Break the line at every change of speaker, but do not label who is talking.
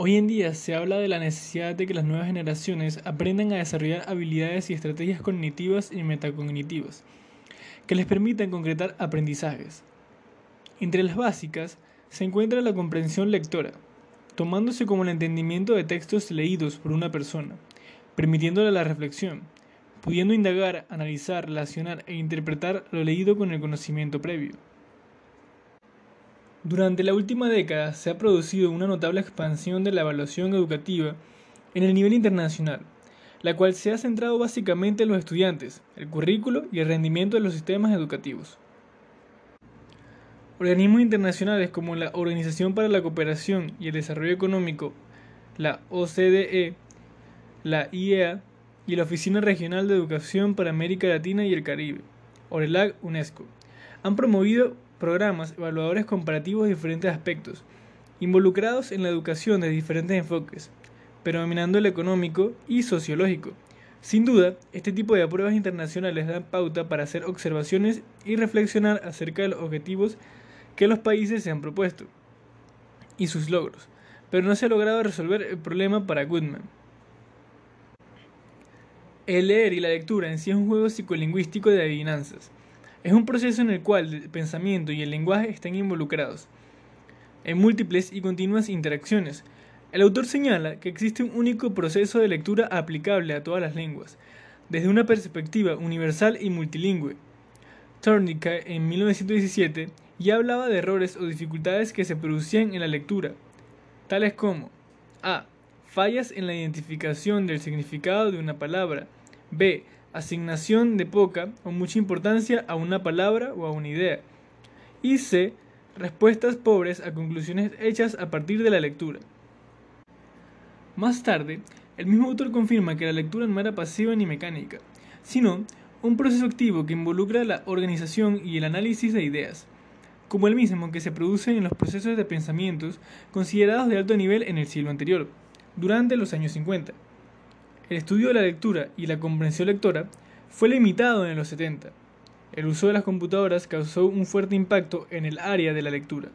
Hoy en día se habla de la necesidad de que las nuevas generaciones aprendan a desarrollar habilidades y estrategias cognitivas y metacognitivas que les permitan concretar aprendizajes. Entre las básicas se encuentra la comprensión lectora, tomándose como el entendimiento de textos leídos por una persona, permitiéndole la reflexión, pudiendo indagar, analizar, relacionar e interpretar lo leído con el conocimiento previo. Durante la última década se ha producido una notable expansión de la evaluación educativa en el nivel internacional, la cual se ha centrado básicamente en los estudiantes, el currículo y el rendimiento de los sistemas educativos. Organismos internacionales como la Organización para la Cooperación y el Desarrollo Económico, la OCDE, la IEA y la Oficina Regional de Educación para América Latina y el Caribe, ORELAC UNESCO, han promovido programas evaluadores comparativos de diferentes aspectos, involucrados en la educación de diferentes enfoques, predominando el económico y sociológico. Sin duda, este tipo de pruebas internacionales dan pauta para hacer observaciones y reflexionar acerca de los objetivos que los países se han propuesto y sus logros, pero no se ha logrado resolver el problema para Goodman. El leer y la lectura en sí es un juego psicolingüístico de adivinanzas. Es un proceso en el cual el pensamiento y el lenguaje están involucrados en múltiples y continuas interacciones. El autor señala que existe un único proceso de lectura aplicable a todas las lenguas, desde una perspectiva universal y multilingüe. Thorndike en 1917 ya hablaba de errores o dificultades que se producían en la lectura, tales como a. fallas en la identificación del significado de una palabra, b asignación de poca o mucha importancia a una palabra o a una idea. Y C. Respuestas pobres a conclusiones hechas a partir de la lectura. Más tarde, el mismo autor confirma que la lectura no era pasiva ni mecánica, sino un proceso activo que involucra la organización y el análisis de ideas, como el mismo que se produce en los procesos de pensamientos considerados de alto nivel en el siglo anterior, durante los años 50. El estudio de la lectura y la comprensión lectora fue limitado en los 70. El uso de las computadoras causó un fuerte impacto en el área de la lectura.